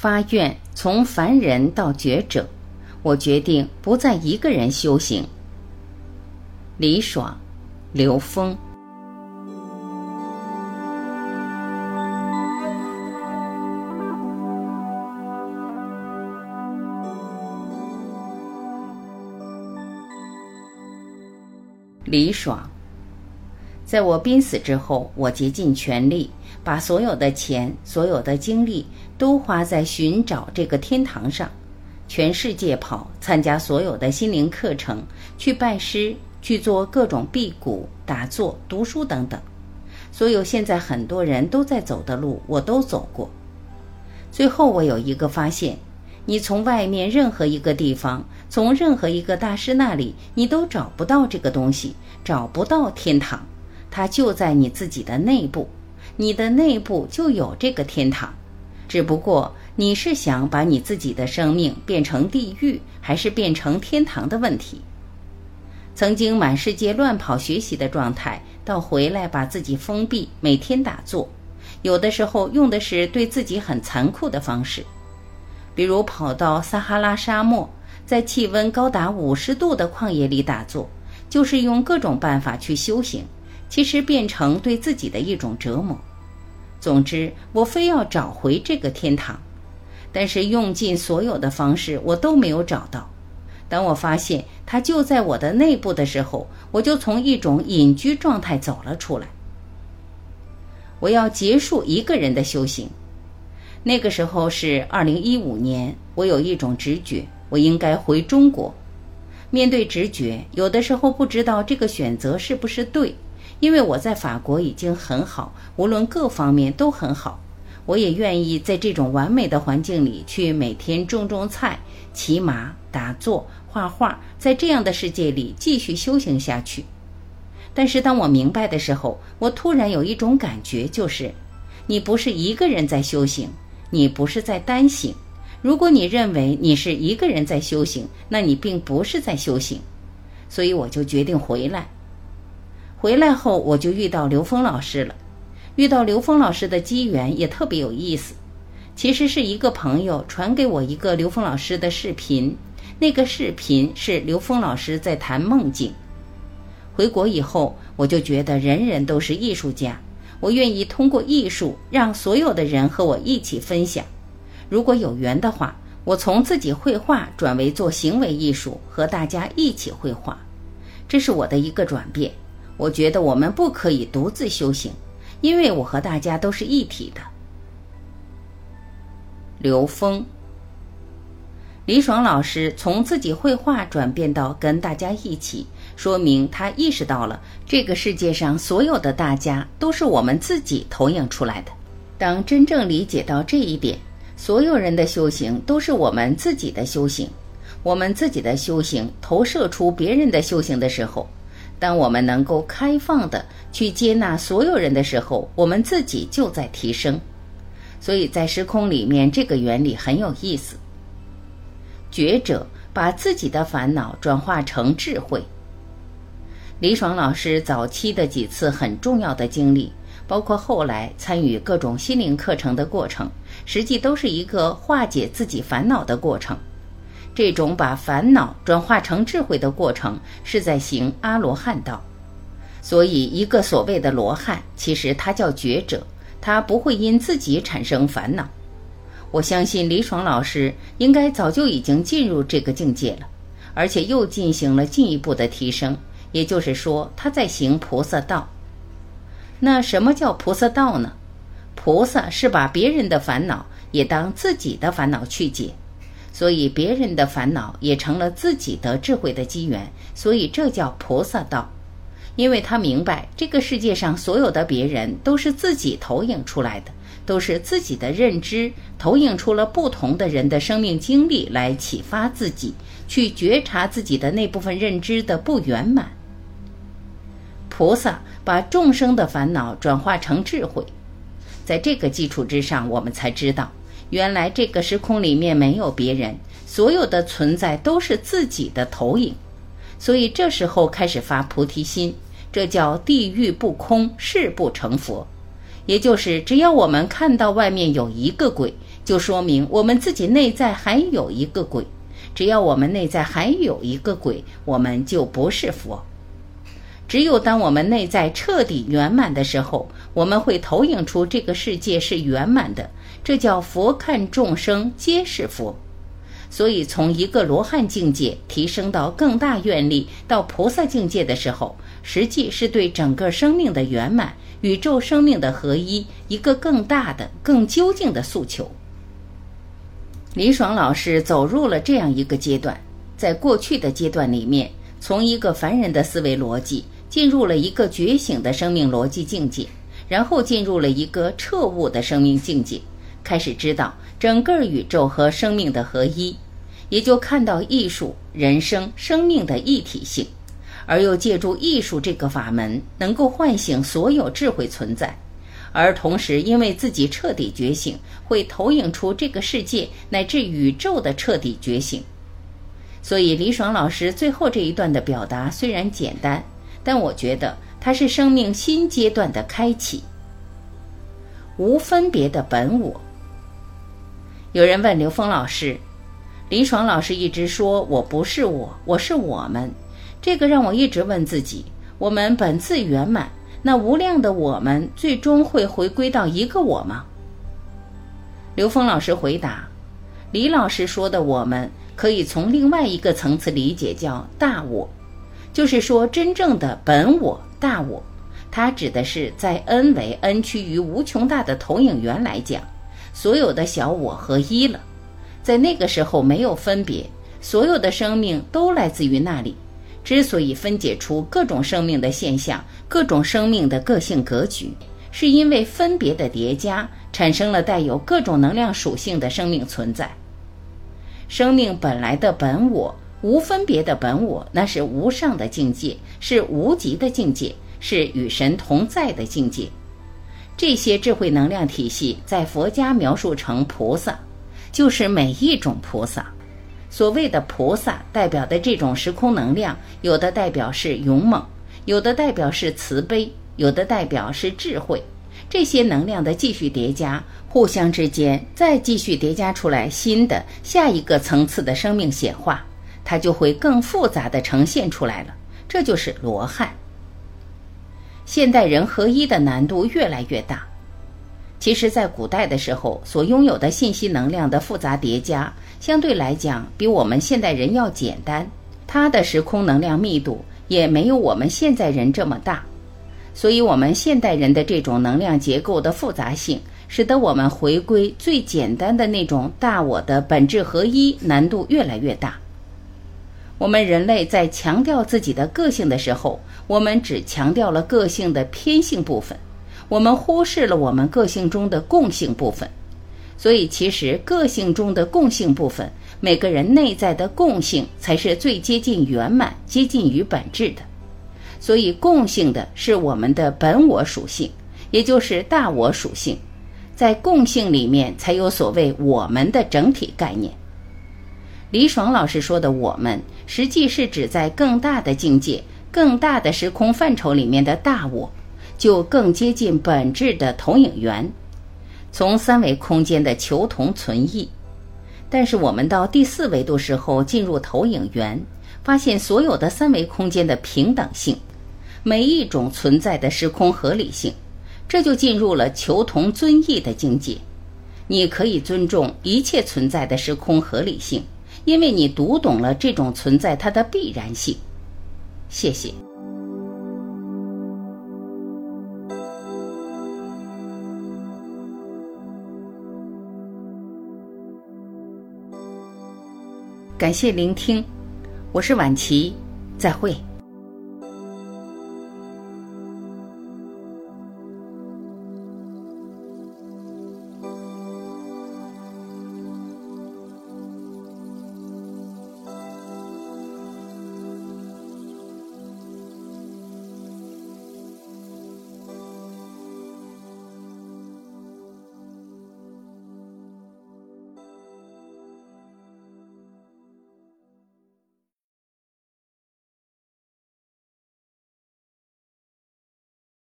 发愿从凡人到觉者，我决定不再一个人修行。李爽，刘峰。李爽，在我濒死之后，我竭尽全力，把所有的钱、所有的精力都花在寻找这个天堂上，全世界跑，参加所有的心灵课程，去拜师，去做各种辟谷、打坐、读书等等。所有现在很多人都在走的路，我都走过。最后，我有一个发现。你从外面任何一个地方，从任何一个大师那里，你都找不到这个东西，找不到天堂，它就在你自己的内部，你的内部就有这个天堂，只不过你是想把你自己的生命变成地狱，还是变成天堂的问题。曾经满世界乱跑学习的状态，到回来把自己封闭，每天打坐，有的时候用的是对自己很残酷的方式。比如跑到撒哈拉沙漠，在气温高达五十度的旷野里打坐，就是用各种办法去修行，其实变成对自己的一种折磨。总之，我非要找回这个天堂，但是用尽所有的方式，我都没有找到。当我发现它就在我的内部的时候，我就从一种隐居状态走了出来。我要结束一个人的修行。那个时候是二零一五年，我有一种直觉，我应该回中国。面对直觉，有的时候不知道这个选择是不是对，因为我在法国已经很好，无论各方面都很好。我也愿意在这种完美的环境里去每天种种菜、骑马、打坐、画画，在这样的世界里继续修行下去。但是当我明白的时候，我突然有一种感觉，就是你不是一个人在修行。你不是在单行，如果你认为你是一个人在修行，那你并不是在修行。所以我就决定回来。回来后，我就遇到刘峰老师了。遇到刘峰老师的机缘也特别有意思。其实是一个朋友传给我一个刘峰老师的视频，那个视频是刘峰老师在谈梦境。回国以后，我就觉得人人都是艺术家。我愿意通过艺术让所有的人和我一起分享。如果有缘的话，我从自己绘画转为做行为艺术，和大家一起绘画。这是我的一个转变。我觉得我们不可以独自修行，因为我和大家都是一体的。刘峰、李爽老师从自己绘画转变到跟大家一起。说明他意识到了这个世界上所有的大家都是我们自己投影出来的。当真正理解到这一点，所有人的修行都是我们自己的修行，我们自己的修行投射出别人的修行的时候，当我们能够开放的去接纳所有人的时候，我们自己就在提升。所以在时空里面，这个原理很有意思。觉者把自己的烦恼转化成智慧。李爽老师早期的几次很重要的经历，包括后来参与各种心灵课程的过程，实际都是一个化解自己烦恼的过程。这种把烦恼转化成智慧的过程，是在行阿罗汉道。所以，一个所谓的罗汉，其实他叫觉者，他不会因自己产生烦恼。我相信李爽老师应该早就已经进入这个境界了，而且又进行了进一步的提升。也就是说，他在行菩萨道。那什么叫菩萨道呢？菩萨是把别人的烦恼也当自己的烦恼去解，所以别人的烦恼也成了自己的智慧的机缘，所以这叫菩萨道。因为他明白这个世界上所有的别人都是自己投影出来的，都是自己的认知投影出了不同的人的生命经历来启发自己，去觉察自己的那部分认知的不圆满。菩萨把众生的烦恼转化成智慧，在这个基础之上，我们才知道，原来这个时空里面没有别人，所有的存在都是自己的投影。所以这时候开始发菩提心，这叫地狱不空，誓不成佛。也就是只要我们看到外面有一个鬼，就说明我们自己内在还有一个鬼。只要我们内在还有一个鬼，我们就不是佛。只有当我们内在彻底圆满的时候，我们会投影出这个世界是圆满的。这叫佛看众生皆是佛。所以，从一个罗汉境界提升到更大愿力到菩萨境界的时候，实际是对整个生命的圆满、宇宙生命的合一一个更大的、更究竟的诉求。李爽老师走入了这样一个阶段，在过去的阶段里面，从一个凡人的思维逻辑进入了一个觉醒的生命逻辑境界，然后进入了一个彻悟的生命境界，开始知道整个宇宙和生命的合一，也就看到艺术、人生、生命的一体性，而又借助艺术这个法门，能够唤醒所有智慧存在。而同时，因为自己彻底觉醒，会投影出这个世界乃至宇宙的彻底觉醒。所以，李爽老师最后这一段的表达虽然简单，但我觉得它是生命新阶段的开启。无分别的本我。有人问刘峰老师：“李爽老师一直说我不是我，我是我们。”这个让我一直问自己：我们本自圆满。那无量的我们最终会回归到一个我吗？刘峰老师回答：“李老师说的我们可以从另外一个层次理解，叫大我，就是说真正的本我大我。它指的是在 n 为 n 趋于无穷大的投影源来讲，所有的小我合一了，在那个时候没有分别，所有的生命都来自于那里。”之所以分解出各种生命的现象、各种生命的个性格局，是因为分别的叠加产生了带有各种能量属性的生命存在。生命本来的本我，无分别的本我，那是无上的境界，是无极的境界，是与神同在的境界。这些智慧能量体系在佛家描述成菩萨，就是每一种菩萨。所谓的菩萨代表的这种时空能量，有的代表是勇猛，有的代表是慈悲，有的代表是智慧。这些能量的继续叠加，互相之间再继续叠加出来新的下一个层次的生命显化，它就会更复杂的呈现出来了。这就是罗汉。现代人合一的难度越来越大。其实，在古代的时候，所拥有的信息能量的复杂叠加。相对来讲，比我们现代人要简单，它的时空能量密度也没有我们现在人这么大，所以，我们现代人的这种能量结构的复杂性，使得我们回归最简单的那种大我的本质合一难度越来越大。我们人类在强调自己的个性的时候，我们只强调了个性的偏性部分，我们忽视了我们个性中的共性部分。所以，其实个性中的共性部分，每个人内在的共性才是最接近圆满、接近于本质的。所以，共性的是我们的本我属性，也就是大我属性。在共性里面，才有所谓我们的整体概念。李爽老师说的“我们”，实际是指在更大的境界、更大的时空范畴里面的大我，就更接近本质的投影源。从三维空间的求同存异，但是我们到第四维度时候进入投影源，发现所有的三维空间的平等性，每一种存在的时空合理性，这就进入了求同尊异的境界。你可以尊重一切存在的时空合理性，因为你读懂了这种存在它的必然性。谢谢。感谢聆听，我是晚琪，再会。